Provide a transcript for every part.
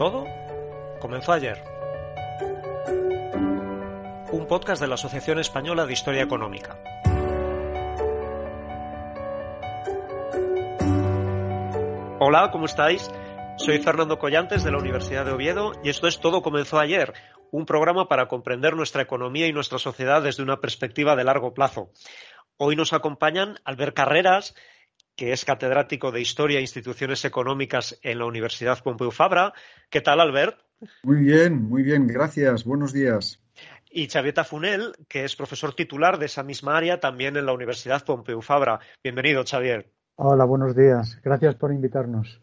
Todo comenzó ayer. Un podcast de la Asociación Española de Historia Económica. Hola, ¿cómo estáis? Soy Fernando Collantes de la Universidad de Oviedo y esto es Todo comenzó ayer, un programa para comprender nuestra economía y nuestra sociedad desde una perspectiva de largo plazo. Hoy nos acompañan Albert Carreras, que es catedrático de Historia e Instituciones Económicas en la Universidad Pompeu Fabra. ¿Qué tal, Albert? Muy bien, muy bien, gracias. Buenos días. Y Xavier Funel, que es profesor titular de esa misma área también en la Universidad Pompeu Fabra. Bienvenido, Xavier. Hola, buenos días. Gracias por invitarnos.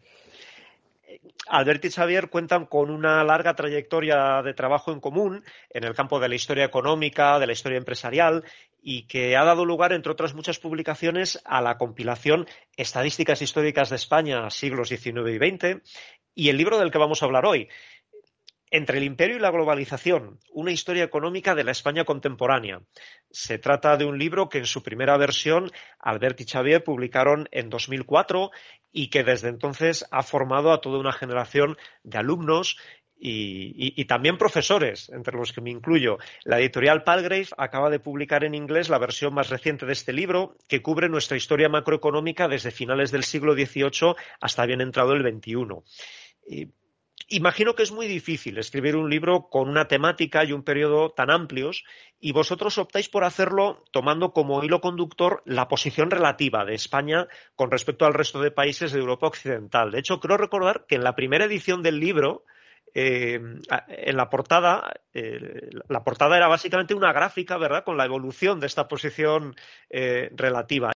Albert y Xavier cuentan con una larga trayectoria de trabajo en común en el campo de la historia económica, de la historia empresarial y que ha dado lugar, entre otras muchas publicaciones, a la compilación Estadísticas históricas de España, siglos XIX y XX, y el libro del que vamos a hablar hoy, entre el imperio y la globalización, una historia económica de la España contemporánea. Se trata de un libro que en su primera versión Albert y Xavier publicaron en 2004 y que desde entonces ha formado a toda una generación de alumnos y, también profesores, entre los que me incluyo. La editorial Palgrave acaba de publicar en inglés la versión más reciente de este libro, que cubre nuestra historia macroeconómica desde finales del siglo XVIII hasta bien entrado el XXI. Imagino que es muy difícil escribir un libro con una temática y un periodo tan amplios y vosotros optáis por hacerlo tomando como hilo conductor la posición relativa de España con respecto al resto de países de Europa Occidental. De hecho, creo recordar que en la primera edición del libro, eh, en la portada, eh, la portada era básicamente una gráfica, ¿verdad?, con la evolución de esta posición eh, relativa.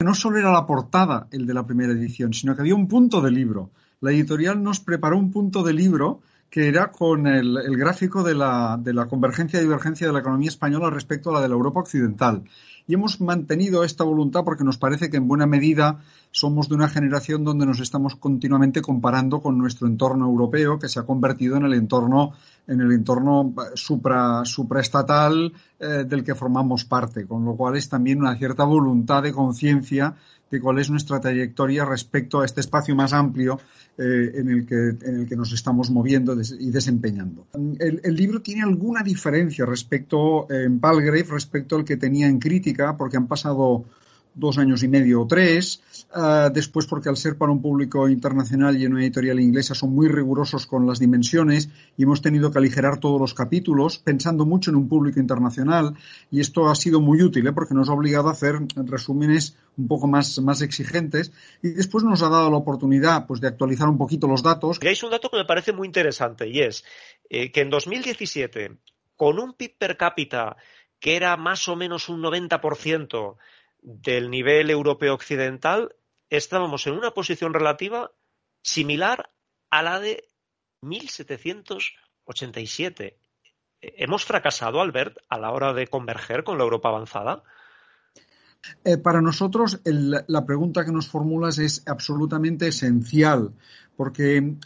No solo era la portada el de la primera edición, sino que había un punto de libro la editorial nos preparó un punto de libro que era con el, gráfico de la, de la, convergencia y divergencia de la economía española respecto a la de la Europa occidental. Y hemos mantenido esta voluntad porque nos parece que en buena medida somos de una generación donde nos estamos continuamente comparando con nuestro entorno europeo, que se ha convertido en el entorno, en el entorno supra, supraestatal eh, del que formamos parte, con lo cual es también una cierta voluntad de conciencia cuál es nuestra trayectoria respecto a este espacio más amplio eh, en, el que, en el que nos estamos moviendo y desempeñando. El, libro tiene alguna diferencia respecto en Palgrave respecto al que tenía en crítica, porque han pasado dos años y medio o tres. Ah, después, porque al ser para un público internacional y en una editorial inglesa son muy rigurosos con las dimensiones y hemos tenido que aligerar todos los capítulos pensando mucho en un público internacional y esto ha sido muy útil ¿eh? porque nos ha obligado a hacer resúmenes un poco más, más exigentes y después nos ha dado la oportunidad pues, de actualizar un poquito los datos. Hay un dato que me parece muy interesante y es eh, que en 2017, con un PIB per cápita que era más o menos un 90%, del nivel europeo occidental, estábamos en una posición relativa similar a la de 1787. ¿Hemos fracasado, Albert, a la hora de converger con la Europa avanzada? Eh, para nosotros, la pregunta que nos formulas es absolutamente esencial porque eh,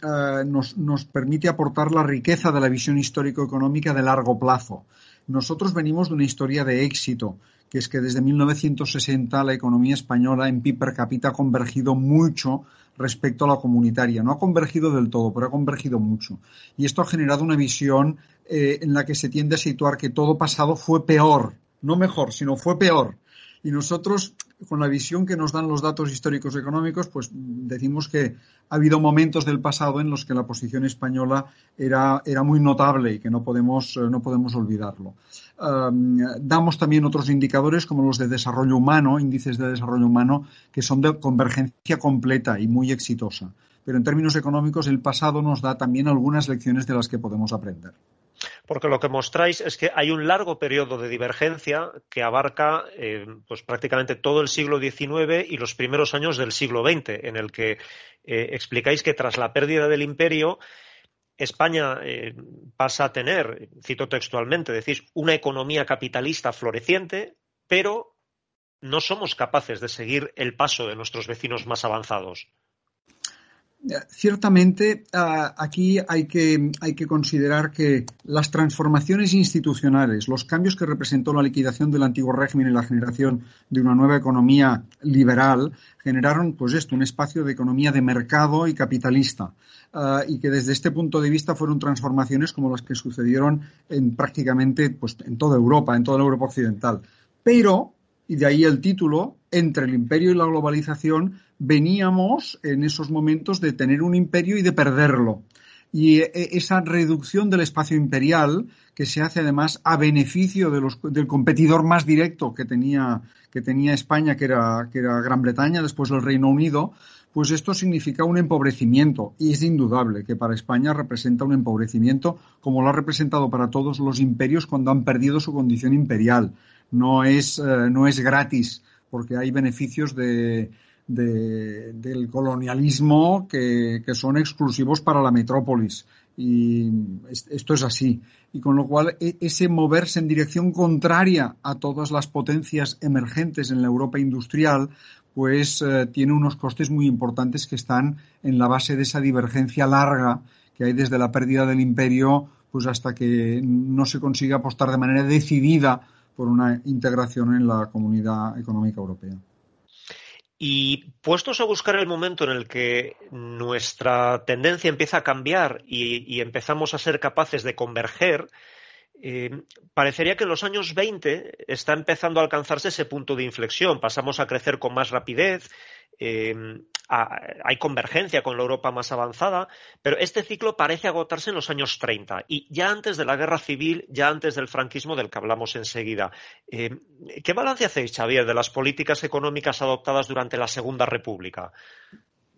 nos, nos, permite aportar la riqueza de la visión histórico-económica de largo plazo. Nosotros venimos de una historia de éxito que es que desde 1960 la economía española en PIB per cápita ha convergido mucho respecto a la comunitaria. No ha convergido del todo, pero ha convergido mucho. Y esto ha generado una visión eh, en la que se tiende a situar que todo pasado fue peor, no mejor, sino fue peor. Y nosotros, con la visión que nos dan los datos históricos económicos, pues decimos que ha habido momentos del pasado en los que la posición española era, era muy notable y que no podemos, no podemos olvidarlo. damos también otros indicadores como los de desarrollo humano, índices de desarrollo humano, que son de convergencia completa y muy exitosa. Pero en términos económicos, el pasado nos da también algunas lecciones de las que podemos aprender porque lo que mostráis es que hay un largo periodo de divergencia que abarca eh, pues prácticamente todo el siglo XIX y los primeros años del siglo XX, en el que eh, explicáis que tras la pérdida del imperio, España eh, pasa a tener, cito textualmente, decís, una economía capitalista floreciente, pero no somos capaces de seguir el paso de nuestros vecinos más avanzados. Ciertamente, ah, aquí hay que, hay que considerar que las transformaciones institucionales, los cambios que representó la liquidación del antiguo régimen y la generación de una nueva economía liberal, generaron, pues esto, un espacio de economía de mercado y capitalista. Ah, y que desde este punto de vista fueron transformaciones como las que sucedieron en prácticamente pues, en toda Europa, en toda la Europa occidental. Pero, y de ahí el título, entre el imperio y la globalización veníamos en esos momentos de tener un imperio y de perderlo. Y e, esa reducción del espacio imperial, que se hace además a beneficio del competidor más directo que tenía, que tenía España, que era, que era Gran Bretaña, después del Reino Unido, pues esto significa un empobrecimiento. Y es indudable que para España representa un empobrecimiento, como lo ha representado para todos los imperios cuando han perdido su condición imperial. No es, eh, no es gratis, porque hay beneficios de, del colonialismo que, son exclusivos para la metrópolis. Y esto es así. Y con lo cual, e, ese moverse en dirección contraria a todas las potencias emergentes en la Europa industrial, pues eh, tiene unos costes muy importantes que están en la base de esa divergencia larga que hay desde la pérdida del imperio pues hasta que no se consiga apostar de manera decidida por una integración en la comunidad económica europea. Y puestos a buscar el momento en el que nuestra tendencia empieza a cambiar y, empezamos a ser capaces de converger, eh, parecería que en los años 20 está empezando a alcanzarse ese punto de inflexión. Pasamos a crecer con más rapidez, eh, hay convergencia con la Europa más avanzada, pero este ciclo parece agotarse en los años 30 y ya antes de la guerra civil, ya antes del franquismo del que hablamos enseguida. Eh, ¿Qué balance hacéis, Xavier, de las políticas económicas adoptadas durante la Segunda República?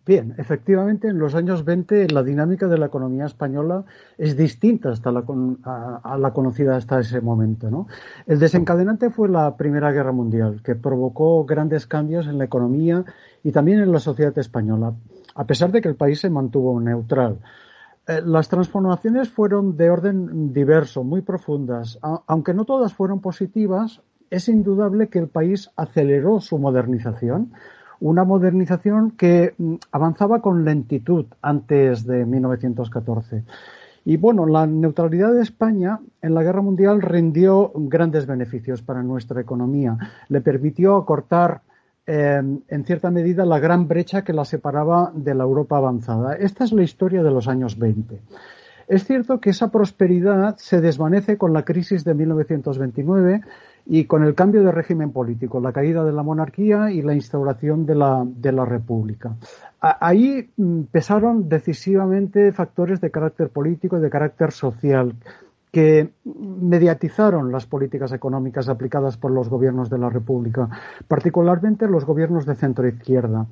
Bien, efectivamente, en los años 20 la dinámica de la economía española es distinta hasta la, a, la conocida hasta ese momento. ¿no? El desencadenante fue la Primera Guerra Mundial, que provocó grandes cambios en la economía y también en la sociedad española, a pesar de que el país se mantuvo neutral. Eh, las transformaciones fueron de orden diverso, muy profundas. aunque no todas fueron positivas, es indudable que el país aceleró su modernización una modernización que mm, avanzaba con lentitud antes de 1914. Y bueno, la neutralidad de España en la guerra mundial rindió grandes beneficios para nuestra economía. Le permitió acortar em, en cierta medida la gran brecha que la separaba de la Europa avanzada. Esta es la historia de los años 20. Es cierto que esa prosperidad se desvanece con la crisis de 1929 y con el cambio de régimen político, la caída de la monarquía y la instauración de la, de la república. Ahí mm, pesaron decisivamente factores de carácter político y de carácter social que mediatizaron las políticas económicas aplicadas por los gobiernos de la República, particularmente los gobiernos de centro izquierda.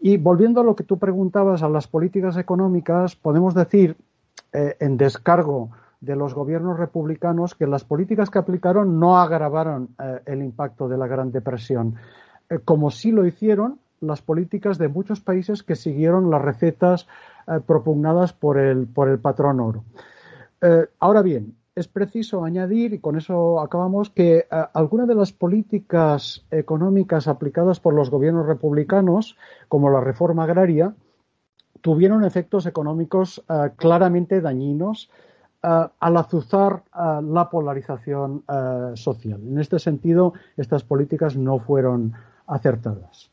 Y volviendo a lo que tú preguntabas a las políticas económicas, podemos decir eh, en descargo de los gobiernos republicanos que las políticas que aplicaron no agravaron eh, el impacto de la Gran Depresión, eh, como sí lo hicieron las políticas de muchos países que siguieron las recetas eh, propugnadas por el, por el patrón oro. ahora bien, es preciso añadir, y con eso acabamos, que algunas de las políticas económicas aplicadas por los gobiernos republicanos, como la reforma agraria, tuvieron efectos económicos claramente dañinos eh, al azuzar eh, la polarización eh, social. En este sentido, estas políticas no fueron acertadas.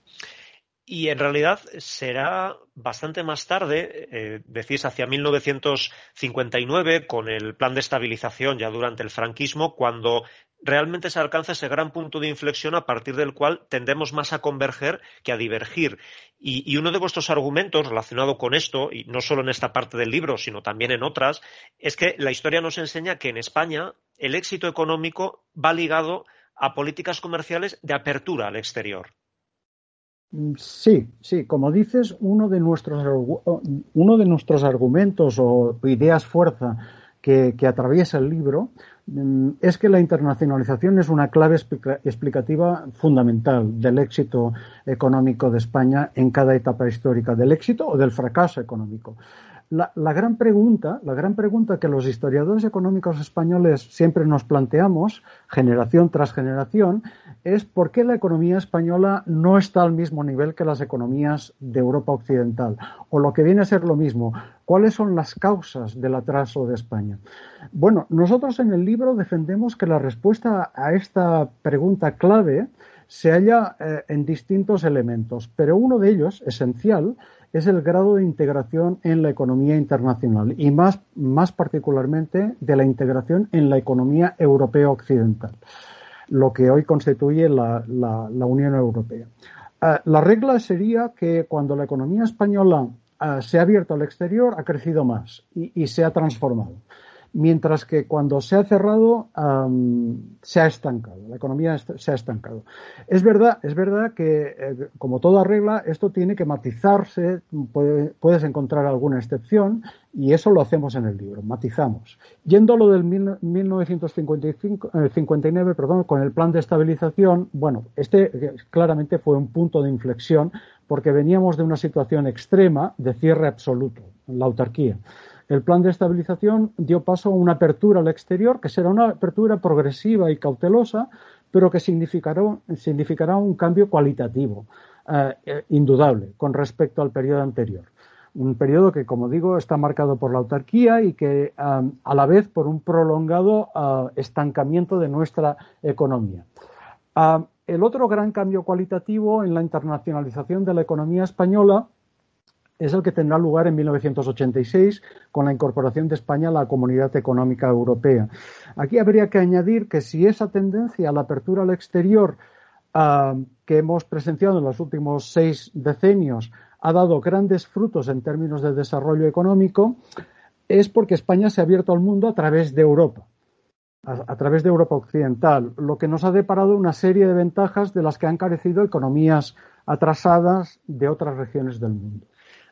Y en realidad será bastante más tarde, decís hacia 1959, con el plan de estabilización ya durante el franquismo, cuando realmente se alcanza ese gran punto de inflexión a partir del cual tendemos más a converger que a divergir. Y, uno de vuestros argumentos relacionado con esto, y no solo en esta parte del libro, sino también en otras, es que la historia nos enseña que en España el éxito económico va ligado a políticas comerciales de apertura al exterior. Sí, sí, como dices, uno de nuestros, uno de nuestros argumentos o ideas fuerza que, atraviesa el libro Mm, es que la internacionalización es una clave explicativa fundamental del éxito económico de España en cada etapa histórica, del éxito o del fracaso económico. La, gran pregunta, la gran pregunta que los historiadores económicos españoles siempre nos planteamos, generación tras generación, es por qué la economía española no está al mismo nivel que las economías de Europa Occidental, o lo que viene a ser lo mismo, cuáles son las causas del atraso de España. Bueno, nosotros en el libro defendemos que la respuesta a esta pregunta clave se halla eh, en distintos elementos, pero uno de ellos, esencial, es el grado de integración en la economía internacional y más, más particularmente de la integración en la economía europea occidental, lo que hoy constituye la, Unión Europea. Eh, la regla sería que cuando la economía española eh, se ha abierto al exterior, ha crecido más y se ha transformado mientras que cuando se ha cerrado se ha estancado, la economía se ha estancado. Es verdad, es verdad que, eh, como toda regla, esto tiene que matizarse, puedes encontrar alguna excepción, y eso lo hacemos en el libro, matizamos. Yendo a lo del 1959, eh, perdón, con el plan de estabilización, bueno, este eh, claramente fue un punto de inflexión porque veníamos de una situación extrema de cierre absoluto, la autarquía. El plan de estabilización dio paso a una apertura al exterior, que será una apertura progresiva y cautelosa, pero que significará, un cambio cualitativo, eh, eh, indudable, con respecto al periodo anterior. Un periodo que, como digo, está marcado por la autarquía y que, a la vez, por un prolongado estancamiento de nuestra economía. el otro gran cambio cualitativo en la internacionalización de la economía española es el que tendrá lugar en 1986 con la incorporación de España a la Comunidad Económica Europea. Aquí habría que añadir que si esa tendencia a la apertura al exterior ah, que hemos presenciado en los últimos seis decenios ha dado grandes frutos en términos de desarrollo económico, es porque España se ha abierto al mundo a través de Europa, a, través de Europa Occidental, lo que nos ha deparado una serie de ventajas de las que han carecido economías atrasadas de otras regiones del mundo.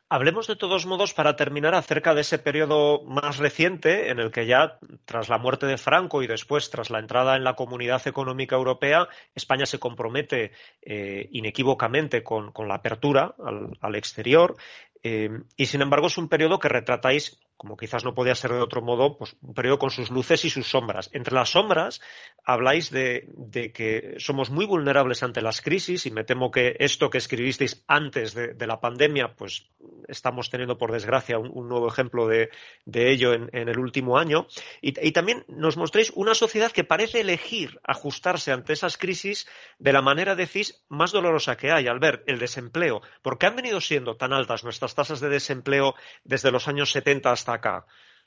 Hablemos de todos modos, para terminar, acerca de ese periodo más reciente en el que ya, tras la muerte de Franco y después tras la entrada en la Comunidad Económica Europea, España se compromete eh, inequívocamente con, la apertura al, exterior. Eh, y sin embargo es un periodo que retratáis como quizás no podía ser de otro modo, pues un periodo con sus luces y sus sombras. Entre las sombras habláis de, que somos muy vulnerables ante las crisis y me temo que esto que escribisteis antes de, la pandemia, pues estamos teniendo por desgracia un, nuevo ejemplo de, ello en, el último año. Y, también nos mostréis una sociedad que parece elegir ajustarse ante esas crisis de la manera, decís, más dolorosa que hay al ver el desempleo. ¿Por qué han venido siendo tan altas nuestras tasas de desempleo desde los años 70 hasta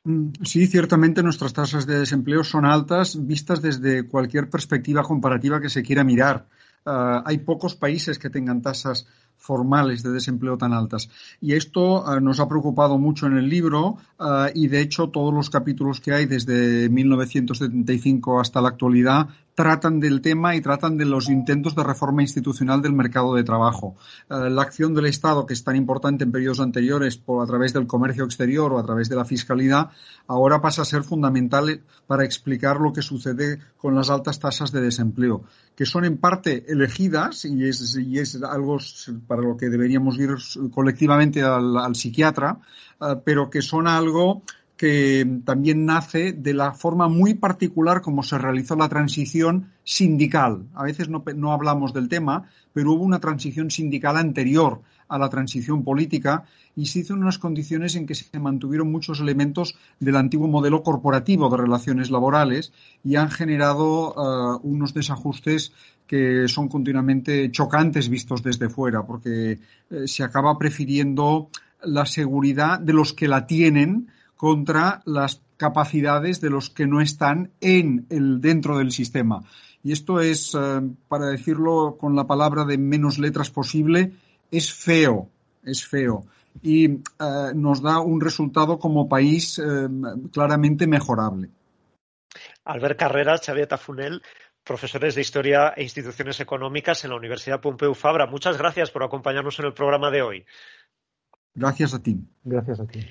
Mm, sí, ciertamente nuestras tasas de desempleo son altas vistas desde cualquier perspectiva comparativa que se quiera mirar. Ah, hay pocos países que tengan tasas formales de desempleo tan altas. Y esto ah, nos ha preocupado mucho en el libro ah, y, de hecho, todos los capítulos que hay desde 1975 hasta la actualidad tratan del tema y tratan de los intentos de reforma institucional del mercado de trabajo. Eh, la acción del Estado, que es tan importante en periodos anteriores por, a través del comercio exterior o a través de la fiscalidad, ahora pasa a ser fundamental para explicar lo que sucede con las altas tasas de desempleo, que son en parte elegidas y es, y es algo para lo que deberíamos ir colectivamente al, psiquiatra, eh, pero que son algo que también nace de la forma muy particular como se realizó la transición sindical. A veces no, hablamos del tema, pero hubo una transición sindical anterior a la transición política y se hizo en unas condiciones en que se mantuvieron muchos elementos del antiguo modelo corporativo de relaciones laborales y han generado eh, unos desajustes que son continuamente chocantes vistos desde fuera, porque eh, se acaba prefiriendo la seguridad de los que la tienen contra las capacidades de los que no están en el dentro del sistema. Y esto es, eh, para decirlo con la palabra de menos letras posible, es feo, es feo. Y eh, nos da un resultado como país eh, claramente mejorable. Albert Carreras, Xavier Tafunel, profesores de Historia e Instituciones Económicas en la Universidad Pompeu Fabra. Muchas gracias por acompañarnos en el programa de hoy. Gracias a ti. Gracias a ti.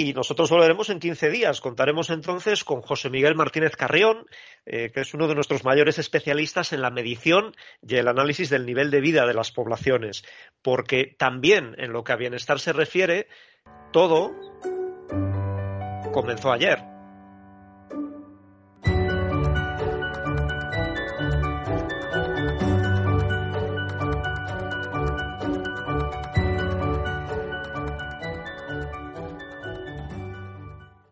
Y nosotros volveremos en 15 días. Contaremos entonces con José Miguel Martínez Carrión, eh, que es uno de nuestros mayores especialistas en la medición y el análisis del nivel de vida de las poblaciones. Porque también en lo que a bienestar se refiere, todo comenzó ayer.